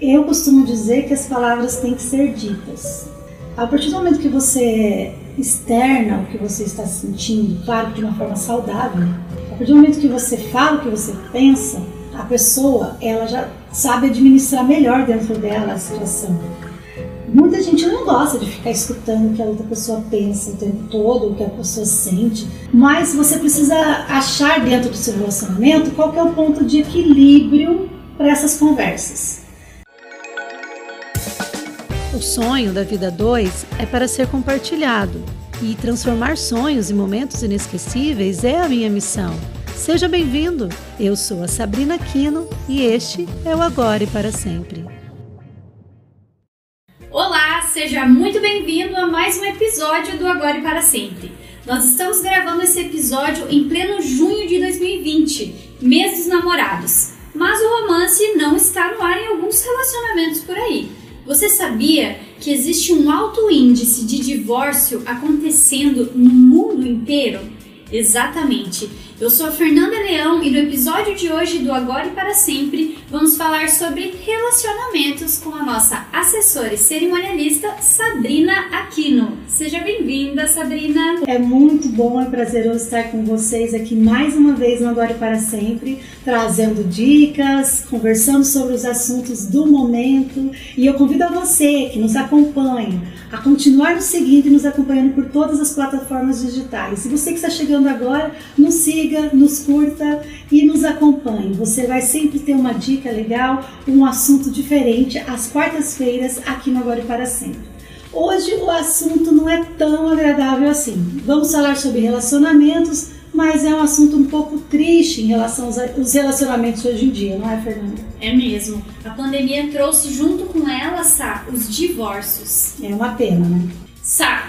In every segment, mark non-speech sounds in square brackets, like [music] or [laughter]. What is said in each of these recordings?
Eu costumo dizer que as palavras têm que ser ditas. A partir do momento que você externa o que você está sentindo, claro de uma forma saudável, a partir do momento que você fala o que você pensa, a pessoa ela já sabe administrar melhor dentro dela a situação. Muita gente não gosta de ficar escutando o que a outra pessoa pensa o tempo todo, o que a pessoa sente, mas você precisa achar dentro do seu relacionamento qual é o ponto de equilíbrio para essas conversas. O sonho da vida 2 é para ser compartilhado e transformar sonhos em momentos inesquecíveis é a minha missão. Seja bem-vindo! Eu sou a Sabrina Quino e este é o Agora e para Sempre. Olá, seja muito bem-vindo a mais um episódio do Agora e para Sempre. Nós estamos gravando esse episódio em pleno junho de 2020, mês dos namorados. Mas o romance não está no ar em alguns relacionamentos por aí. Você sabia que existe um alto índice de divórcio acontecendo no mundo inteiro? Exatamente. Eu sou a Fernanda Leão e no episódio de hoje do Agora e para Sempre vamos falar sobre relacionamentos com a nossa assessora e cerimonialista Sabrina Aquino. Seja bem-vinda, Sabrina. É muito bom, é prazeroso estar com vocês aqui mais uma vez no Agora e para Sempre, trazendo dicas, conversando sobre os assuntos do momento. E eu convido a você que nos acompanha a continuar nos seguindo e nos acompanhando por todas as plataformas digitais. E você que está chegando agora, nos siga siga, nos curta e nos acompanhe. Você vai sempre ter uma dica legal, um assunto diferente às quartas-feiras aqui no Agora e para Sempre. Hoje o assunto não é tão agradável assim. Vamos falar sobre relacionamentos, mas é um assunto um pouco triste em relação aos relacionamentos hoje em dia, não é, Fernanda? É mesmo. A pandemia trouxe junto com ela, Sá, os divórcios. É uma pena, né? Sá,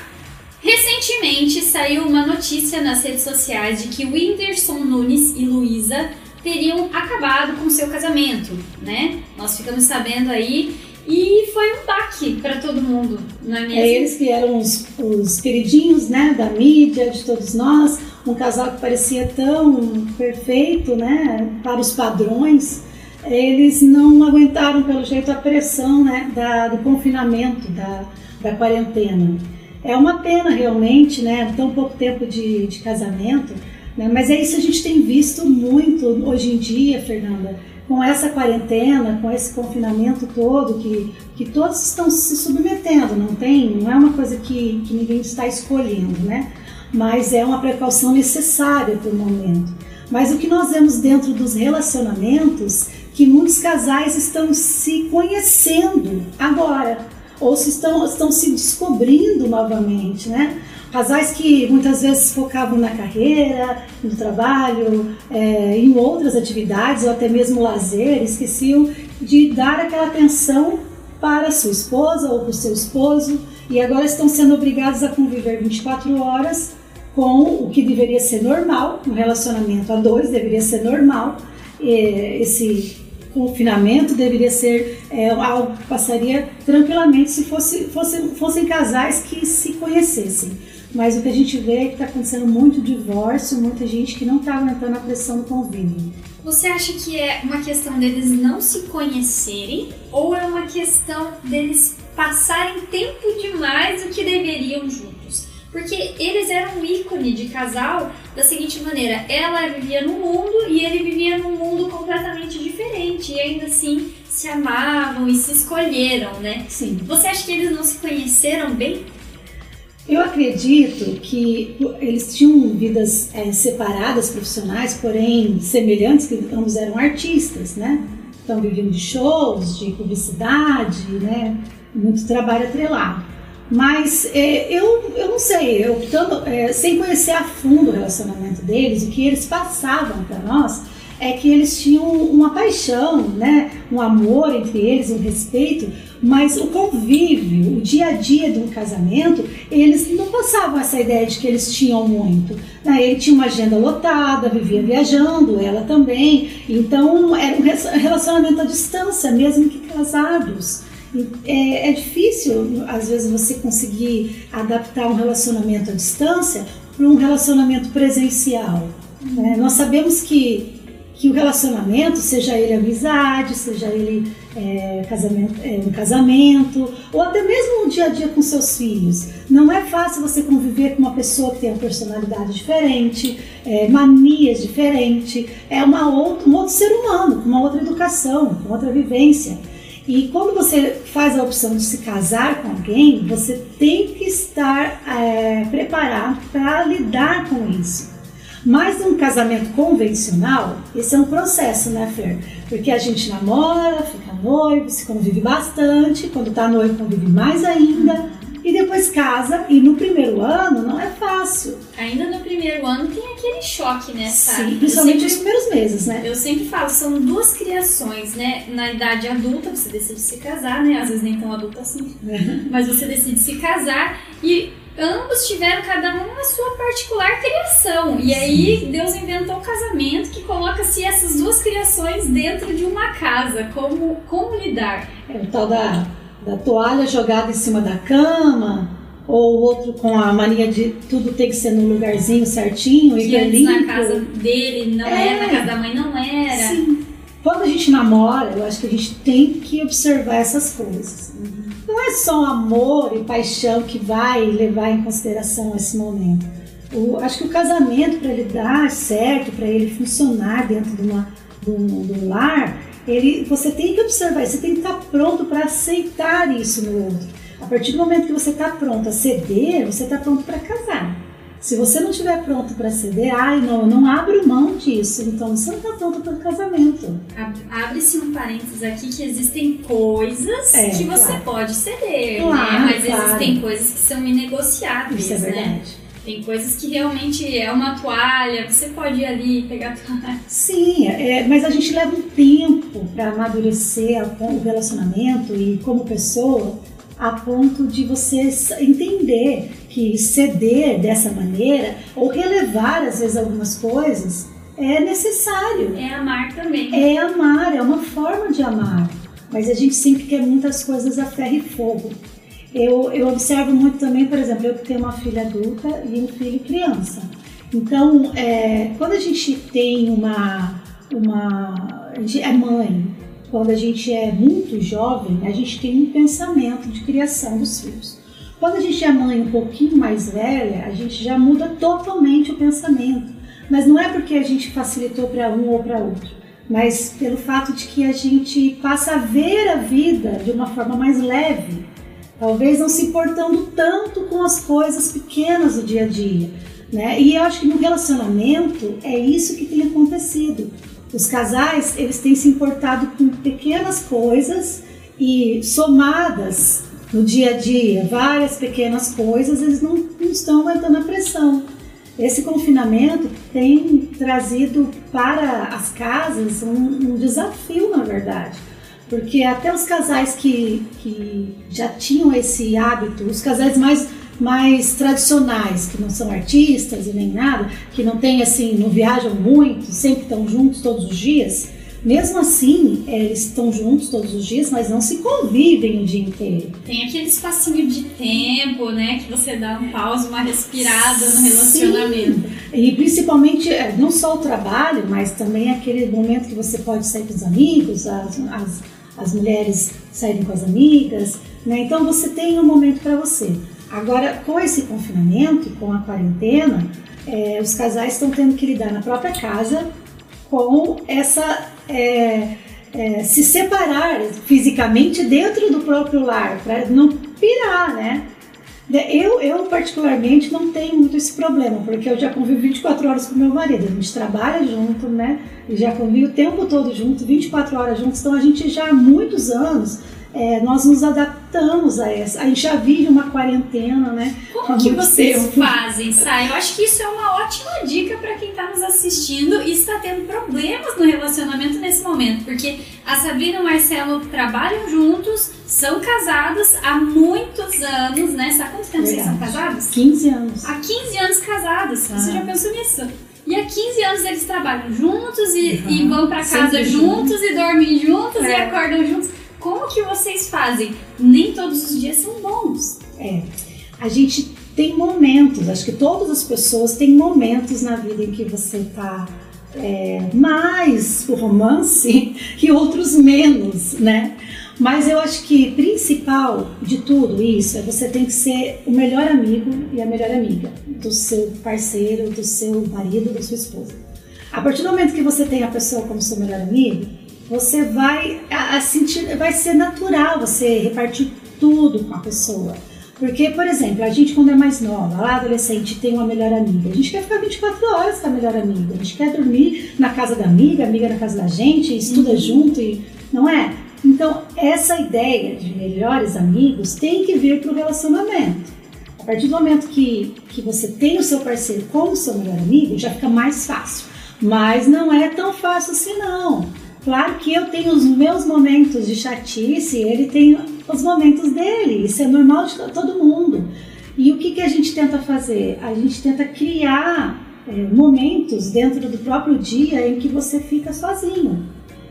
Recentemente saiu uma notícia nas redes sociais de que Whindersson Nunes e Luísa teriam acabado com seu casamento, né? Nós ficamos sabendo aí e foi um baque para todo mundo, não é mesmo? É, eles que eram os, os queridinhos, né, da mídia, de todos nós, um casal que parecia tão perfeito, né, para os padrões, eles não aguentaram pelo jeito a pressão, né, da, do confinamento, da, da quarentena. É uma pena realmente, né? Tão pouco tempo de, de casamento, né? mas é isso que a gente tem visto muito hoje em dia, Fernanda, com essa quarentena, com esse confinamento todo, que, que todos estão se submetendo, não tem, não é uma coisa que, que ninguém está escolhendo, né? Mas é uma precaução necessária para o momento. Mas o que nós vemos dentro dos relacionamentos, que muitos casais estão se conhecendo agora ou se estão, estão se descobrindo novamente, né? Casais que muitas vezes focavam na carreira, no trabalho, é, em outras atividades ou até mesmo lazer, esqueciam de dar aquela atenção para sua esposa ou para o seu esposo e agora estão sendo obrigados a conviver 24 horas com o que deveria ser normal, um relacionamento a dois deveria ser normal, esse confinamento deveria ser é, algo que passaria tranquilamente se fosse, fosse, fossem casais que se conhecessem. Mas o que a gente vê é que está acontecendo muito divórcio, muita gente que não está aguentando a pressão do convívio. Você acha que é uma questão deles não se conhecerem ou é uma questão deles passarem tempo demais do que deveriam juntos? Porque eles eram um ícone de casal da seguinte maneira: ela vivia num mundo e ele vivia num mundo completamente diferente, e ainda assim se amavam e se escolheram, né? Sim. Você acha que eles não se conheceram bem? Eu acredito que eles tinham vidas é, separadas, profissionais, porém semelhantes, que ambos eram artistas, né? Então viviam de shows, de publicidade, né? Muito trabalho atrelado. Mas é, eu, eu não sei, eu, tanto, é, sem conhecer a fundo o relacionamento deles, o que eles passavam para nós é que eles tinham uma paixão, né? um amor entre eles, um respeito, mas o convívio, o dia a dia de um casamento, eles não passavam essa ideia de que eles tinham muito. Né? Ele tinha uma agenda lotada, vivia viajando, ela também, então era um relacionamento à distância, mesmo que casados. É, é, difícil, às vezes, você conseguir adaptar um relacionamento à distância para um relacionamento presencial. Né? Nós sabemos que, que o relacionamento, seja ele amizade, seja ele é, casamento, é, no casamento, ou até mesmo no dia a dia com seus filhos. Não é fácil você conviver com uma pessoa que tem uma personalidade diferente, é, manias diferentes, é uma outra, um outro ser humano, com uma outra educação, com outra vivência. E quando você faz a opção de se casar com alguém, você tem que estar é, preparado para lidar com isso. Mas um casamento convencional, esse é um processo, né, Fer? Porque a gente namora, fica noivo, se convive bastante, quando tá noivo convive mais ainda, e depois casa, e no primeiro ano não é fácil. Ainda no primeiro ano tem aquele choque, né, Sim, principalmente nos primeiros meses, né? Eu sempre falo, são duas criações, né? Na idade adulta, você decide se casar, né? Às vezes nem tão adulta assim, mas você decide se casar e ambos tiveram cada um a sua particular criação. E aí Deus inventou o casamento que coloca-se essas duas criações dentro de uma casa. Como, como lidar? É o tal da, da toalha jogada em cima da cama, ou o outro com a mania de tudo tem que ser no lugarzinho certinho e bem limpo. na casa dele não é. era, na casa da mãe não era. Sim. Quando a gente namora, eu acho que a gente tem que observar essas coisas. Não é só amor e paixão que vai levar em consideração esse momento. O, acho que o casamento, para ele dar certo, para ele funcionar dentro de, uma, de, um, de um lar, ele, você tem que observar, você tem que estar pronto para aceitar isso no outro. A partir do momento que você está pronto a ceder, você está pronto para casar. Se você não estiver pronto para ceder, ai não, eu não abro mão disso, então você não está pronto para o casamento. Abre-se um parênteses aqui que existem coisas É, que você claro. pode ceder, Claro, né? Mas claro. existem coisas que são inegociáveis, Isso é né? verdade. Tem coisas que realmente é uma toalha, você pode ir ali pegar a toalha. Sim, é, mas a gente leva um tempo para amadurecer o relacionamento e como pessoa a ponto de você entender que ceder dessa maneira ou relevar às vezes algumas coisas é necessário. É amar também. É amar, é uma forma de amar. Mas a gente sempre quer muitas coisas a ferro e fogo. Eu, eu observo muito também, por exemplo, eu que tenho uma filha adulta e um filho criança. Então, é, quando a gente tem uma, uma. A gente é mãe, quando a gente é muito jovem, a gente tem um pensamento de criação dos filhos. Quando a gente é mãe um pouquinho mais velha, a gente já muda totalmente o pensamento. Mas não é porque a gente facilitou para um ou para outro, mas pelo fato de que a gente passa a ver a vida de uma forma mais leve. Talvez não se importando tanto com as coisas pequenas do dia a dia. Né? E eu acho que no relacionamento é isso que tem acontecido. Os casais eles têm se importado com pequenas coisas e somadas no dia a dia, várias pequenas coisas, eles não, não estão aguentando a pressão. Esse confinamento tem trazido para as casas um, um desafio, na verdade. Porque até os casais que, que já tinham esse hábito, os casais mais, mais tradicionais, que não são artistas e nem nada, que não tem assim, não viajam muito, sempre estão juntos todos os dias, mesmo assim, é, eles estão juntos todos os dias, mas não se convivem o dia inteiro. Tem aquele espacinho de tempo, né? Que você dá um pause, uma respirada no Sim. relacionamento. E principalmente, é, não só o trabalho, mas também aquele momento que você pode sair com os amigos, as, as, as mulheres saírem com as amigas, né? Então você tem um momento para você. Agora, com esse confinamento, com a quarentena, é, os casais estão tendo que lidar na própria casa com essa. é, é, se separar fisicamente dentro do próprio lar, para não pirar, né? Eu, eu, particularmente, não tenho muito esse problema, porque eu já convivo 24 horas com meu marido. A gente trabalha junto, né? E já convive o tempo todo junto, 24 horas juntos. Então, a gente já há muitos anos, é, nós nos adaptamos a essa. A gente já vive uma quarentena, né? Como que vocês tempo. fazem, Sai? Eu acho que isso é uma ótima dica para quem está nos assistindo e está tendo problemas no relacionamento nesse momento, porque a Sabrina e o Marcelo trabalham juntos, são casados há muitos anos, né? Sabe quanto tempo vocês são casados? 15 anos. Há 15 anos casados. Você Ah. já pensou nisso? E há 15 anos eles trabalham juntos e, Uhum. e vão para casa Sempre juntos e dormem juntos e É. acordam juntos. Como que vocês fazem? Nem todos os dias são bons. É, a gente tem momentos, acho que todas as pessoas têm momentos na vida em que você está é, mais o romance [laughs] e outros menos, né? Mas eu acho que principal de tudo isso é você tem que ser o melhor amigo e a melhor amiga do seu parceiro, do seu marido, da sua esposa. A partir do momento que você tem a pessoa como seu melhor amigo, você vai a, a sentir, vai ser natural você repartir tudo com a pessoa. Porque, por exemplo, a gente quando é mais nova, lá adolescente, tem uma melhor amiga. A gente quer ficar 24 horas com a melhor amiga. A gente quer dormir na casa da amiga, amiga na casa da gente, estuda uhum. junto, e, não é? Então, essa ideia de melhores amigos tem que vir para o relacionamento. A partir do momento que, que você tem o seu parceiro como seu melhor amigo, já fica mais fácil. Mas não é tão fácil assim, não. Claro que eu tenho os meus momentos de chatice, ele tem os momentos dele, isso é normal de todo mundo. E o que, que a gente tenta fazer? A gente tenta criar é, momentos dentro do próprio dia em que você fica sozinho.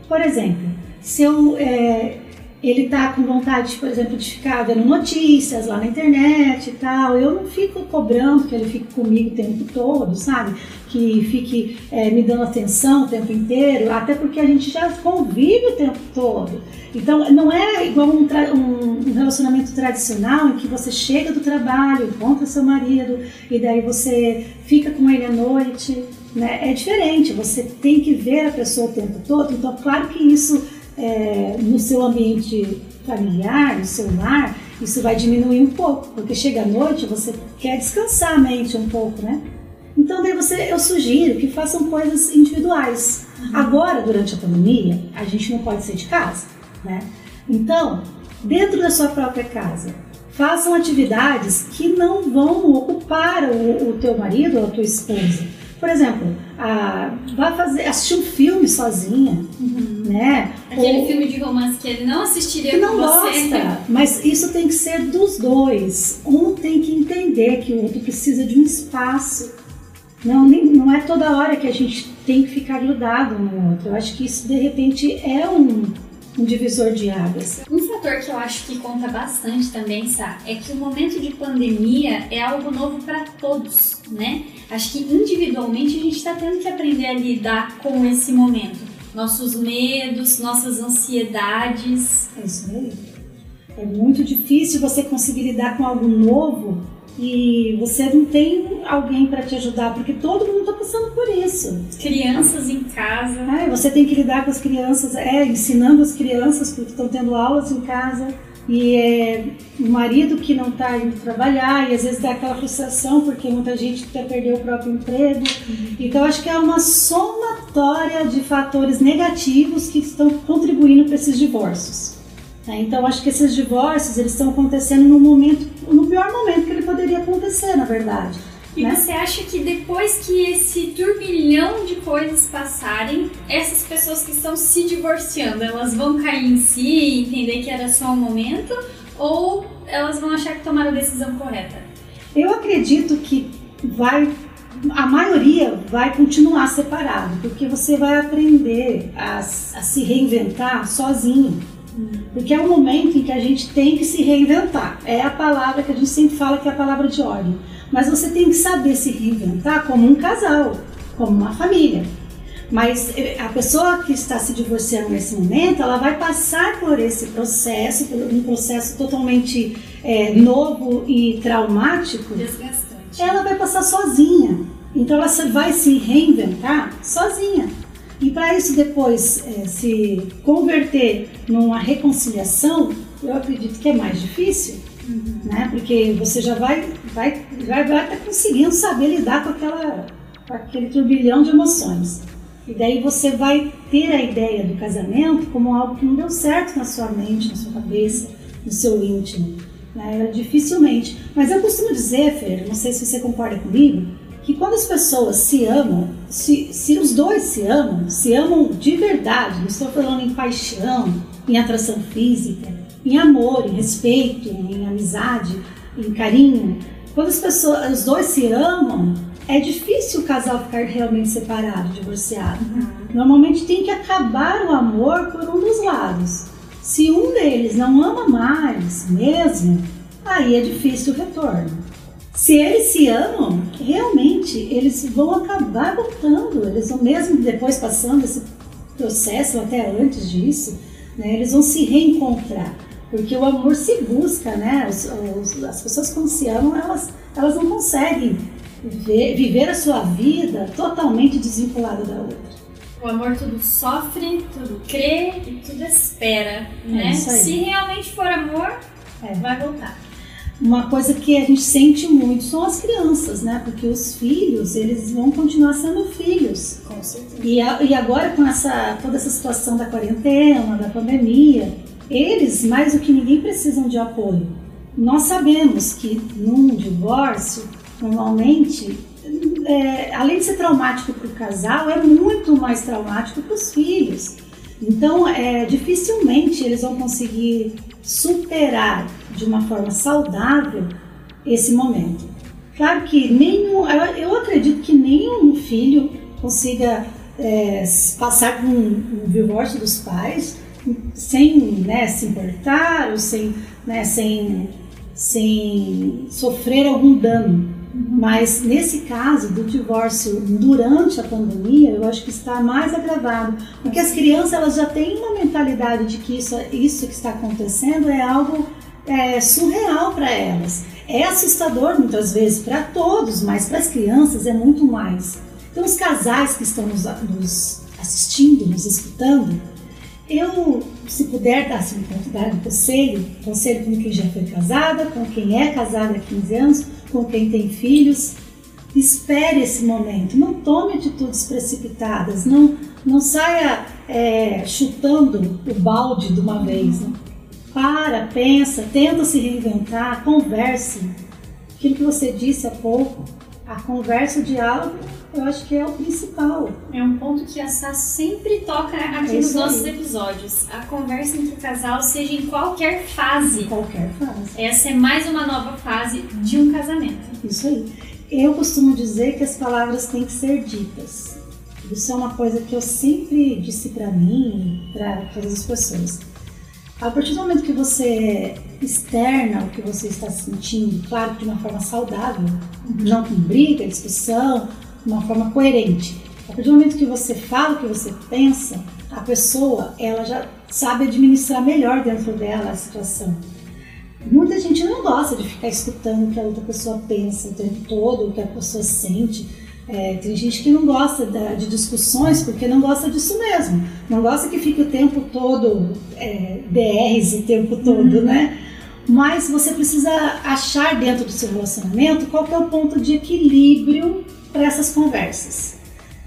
Por exemplo, se eu, é, ele está com vontade, por exemplo, de ficar vendo notícias lá na internet e tal, eu não fico cobrando que ele fique comigo o tempo todo, sabe? Que fique é, me dando atenção o tempo inteiro, até porque a gente já convive o tempo todo. Então, não é igual um, um, relacionamento tradicional em que você chega do trabalho, encontra seu marido e daí você fica com ele à noite. Né? É diferente, você tem que ver a pessoa o tempo todo. Então, claro que isso é, no seu ambiente familiar, no seu lar, isso vai diminuir um pouco, porque chega à noite você quer descansar a mente um pouco, né? Então daí você, eu sugiro que façam coisas individuais. Uhum. Agora, durante a pandemia, a gente não pode sair de casa, né? Então, dentro da sua própria casa, façam atividades que não vão ocupar o, o teu marido ou a tua esposa. Por exemplo, a, vai fazer, assistir um filme sozinha, uhum. né? Aquele Ou, filme de romance que ele não assistiria que não com você. Gosta, mas isso tem que ser dos dois. Um tem que entender que o outro precisa de um espaço. Não, nem, não é toda hora que a gente tem que ficar grudado no outro. Eu acho que isso de repente é um um divisor de águas. Um fator que eu acho que conta bastante também, Sá, é que o momento de pandemia é algo novo para todos, né? Acho que individualmente a gente está tendo que aprender a lidar com esse momento. Nossos medos, nossas ansiedades. É isso aí. É muito difícil você conseguir lidar com algo novo e você não tem alguém para te ajudar, porque todo mundo está passando por isso. Crianças em casa. É, você tem que lidar com as crianças, é, ensinando as crianças porque estão tendo aulas em casa. E é o marido que não está indo trabalhar, e às vezes dá aquela frustração, porque muita gente até perdeu o próprio emprego. Uhum. Então, acho que é uma somatória de fatores negativos que estão contribuindo para esses divórcios. Né? Então, acho que esses divórcios eles estão acontecendo no momento, no pior momento que ele poderia acontecer, na verdade. E né? você acha que depois que esse turbilhão de coisas passarem, essas pessoas que estão se divorciando, elas vão cair em si e entender que era só um momento? Ou elas vão achar que tomaram a decisão correta? Eu acredito que vai a maioria vai continuar separado, porque você vai aprender a, a se reinventar sozinho. Porque é um momento em que a gente tem que se reinventar. É a palavra que a gente sempre fala que é a palavra de ordem. Mas você tem que saber se reinventar como um casal, como uma família. Mas eh, a pessoa que está se divorciando nesse momento, ela vai passar por esse processo, por um processo totalmente é, novo e traumático. Desgastante. Ela vai passar sozinha. Então ela vai se reinventar sozinha. E para isso depois é, se converter numa reconciliação, eu acredito que é mais difícil, uhum. né? Porque você já vai vai vai estar tá conseguindo saber lidar com aquela com aquele turbilhão de emoções. E daí você vai ter a ideia do casamento como algo que não deu certo na sua mente, na sua cabeça, no seu íntimo. Né? Dificilmente. Mas eu costumo dizer, Fer, não sei se você concorda comigo, que quando as pessoas se amam, se, se os dois se amam, se amam de verdade, não estou falando em paixão, em atração física, em amor, em respeito, em amizade, em carinho, quando as pessoas, os dois se amam, é difícil o casal ficar realmente separado, divorciado. Uhum. Normalmente tem que acabar o amor por um dos lados. Se um deles não ama mais mesmo, aí é difícil o retorno. Se eles se amam, realmente eles vão acabar voltando, eles vão mesmo depois passando esse processo, até antes disso, né, eles vão se reencontrar. Porque o amor se busca, né? Os, os, as pessoas quando se amam, elas, elas não conseguem viver, viver a sua vida totalmente desvinculada da outra. O amor tudo sofre, tudo crê e tudo espera, é né? Se realmente for amor, é. vai voltar. Uma coisa que a gente sente muito são as crianças, né? Porque os filhos, eles vão continuar sendo filhos. Com certeza. E, a, e agora com essa, toda essa situação da quarentena, da pandemia, eles, mais do que ninguém, precisam de apoio. Nós sabemos que num divórcio, normalmente, é, além de ser traumático para o casal, é muito mais traumático para os filhos. Então, é, dificilmente eles vão conseguir superar de uma forma saudável esse momento. Claro que nenhum, eu acredito que nenhum filho consiga é, passar por um, um divórcio dos pais sem né, se importar ou sem, né, sem, sem sofrer algum dano. Mas nesse caso do divórcio durante a pandemia, eu acho que está mais agravado, porque as crianças elas já têm uma mentalidade de que isso, isso que está acontecendo é algo é, surreal para elas. É assustador muitas vezes para todos, mas para as crianças é muito mais. Então, os casais que estão nos, nos assistindo, nos escutando, eu, se puder dar assim, dar um conselho, conselho com quem já foi casada, com quem é casada há 15 anos, com quem tem filhos, espere esse momento, não tome atitudes precipitadas, não, não saia é, chutando o balde de uma vez. Né? Para, pensa, tenta se reinventar, converse. Aquilo que você disse há pouco, a conversa, o diálogo eu acho que é o principal. É um ponto que a Sá sempre toca aqui é nos nossos aí. episódios. A conversa entre o casal, seja em qualquer fase. Em qualquer fase. Essa é mais uma nova fase de um casamento. Isso aí. Eu costumo dizer que as palavras têm que ser ditas. Isso é uma coisa que eu sempre disse para mim e para todas as pessoas. A partir do momento que você externa o que você está sentindo, claro de uma forma saudável, uhum. não com briga, discussão, uma forma coerente. A partir do momento que você fala o que você pensa, a pessoa ela já sabe administrar melhor dentro dela a situação. Muita gente não gosta de ficar escutando o que a outra pessoa pensa o tempo todo, o que a pessoa sente. É, tem gente que não gosta da, de discussões porque não gosta disso mesmo. Não gosta que fique o tempo todo é, DRs o tempo todo, uhum. né? Mas você precisa achar dentro do seu relacionamento qual é o ponto de equilíbrio para essas conversas.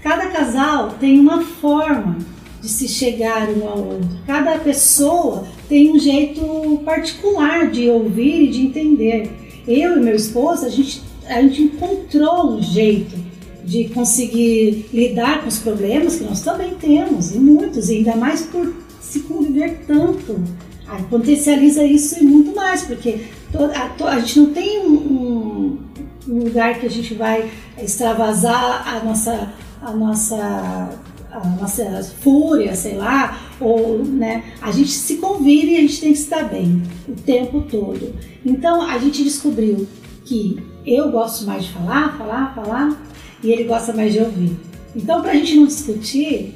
Cada casal tem uma forma de se chegar um ao outro. Cada pessoa tem um jeito particular de ouvir e de entender. Eu e meu esposo, a gente, a gente encontrou um jeito de conseguir lidar com os problemas que nós também temos, e muitos, e ainda mais por se conviver tanto. Aí potencializa isso e muito mais, porque a, a gente não tem um, um um lugar que a gente vai extravasar a nossa, a nossa, a nossa fúria, sei lá, ou né, a gente se convive e a gente tem que estar bem o tempo todo. Então a gente descobriu que eu gosto mais de falar, falar, falar, e ele gosta mais de ouvir. Então, para a gente não discutir,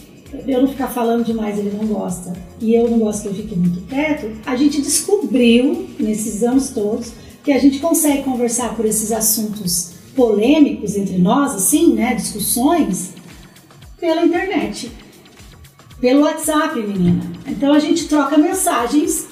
eu não ficar falando demais, ele não gosta, e eu não gosto que eu fique muito quieto, a gente descobriu, nesses anos todos, que a gente consegue conversar por esses assuntos polêmicos entre nós, assim, né, discussões, pela internet, pelo WhatsApp, menina. Então a gente troca mensagens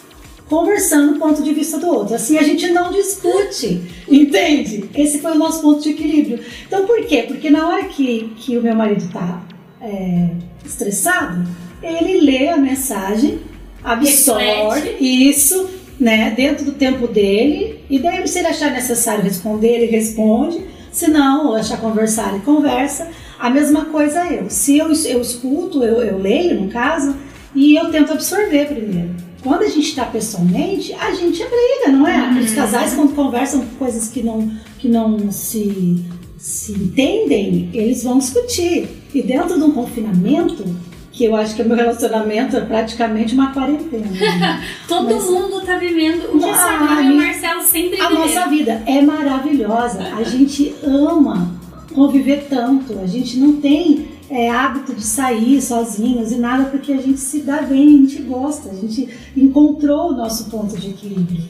conversando o ponto de vista do outro. Assim a gente não discute, [laughs] entende? Esse foi o nosso ponto de equilíbrio. Então por quê? Porque na hora que, que o meu marido está é, estressado, ele lê a mensagem, absorve isso, né, dentro do tempo dele, e daí se ele achar necessário responder, ele responde, se não, achar conversar, ele conversa. A mesma coisa eu. Se eu, eu escuto, eu, eu leio, no caso, e eu tento absorver primeiro. Quando a gente está pessoalmente, a gente briga, não é? Uhum. Os casais, quando conversam coisas que não, que não se, se entendem, eles vão discutir. E dentro de um confinamento, que eu acho que o meu relacionamento é praticamente uma quarentena. [laughs] Todo Mas, mundo está vivendo o que a Sabrina e o Marcelo sempre A nossa vida é maravilhosa. A gente ama conviver tanto. A gente não tem é, hábito de sair sozinhos e nada porque a gente se dá bem, a gente gosta, a gente encontrou o nosso ponto de equilíbrio.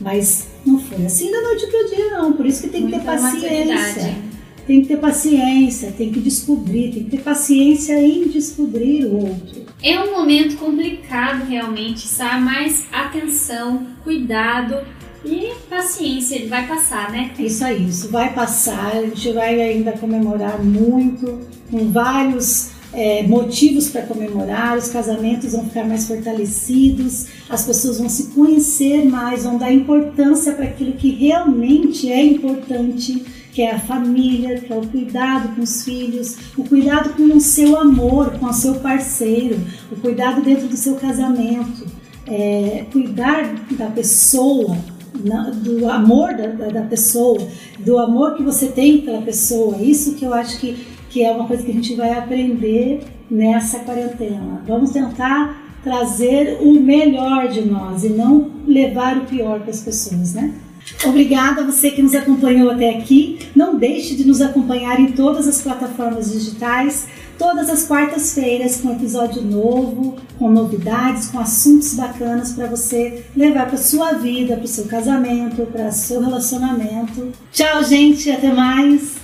Mas não foi assim da noite para o dia, não. Por isso que tem que ter paciência tem que ter paciência, tem que descobrir, tem que ter paciência em descobrir o outro. É um momento complicado realmente, sabe? Mas atenção, cuidado e paciência, ele vai passar, né? Isso aí, isso vai passar, a gente vai ainda comemorar muito, com vários é, motivos para comemorar, os casamentos vão ficar mais fortalecidos, as pessoas vão se conhecer mais, vão dar importância para aquilo que realmente é importante que é a família, que é o cuidado com os filhos, o cuidado com o seu amor, com o seu parceiro, o cuidado dentro do seu casamento, é, cuidar da pessoa, do amor da, da, pessoa, do amor que você tem pela pessoa. Isso que eu acho que, que é uma coisa que a gente vai aprender nessa quarentena. Vamos tentar trazer o melhor de nós e não levar o pior para as pessoas, né? Obrigada a você que nos acompanhou até aqui. Não deixe de nos acompanhar em todas as plataformas digitais, todas as quartas-feiras com episódio novo, com novidades, com assuntos bacanas para você levar para sua vida, para o seu casamento, para seu relacionamento. Tchau, gente, até mais.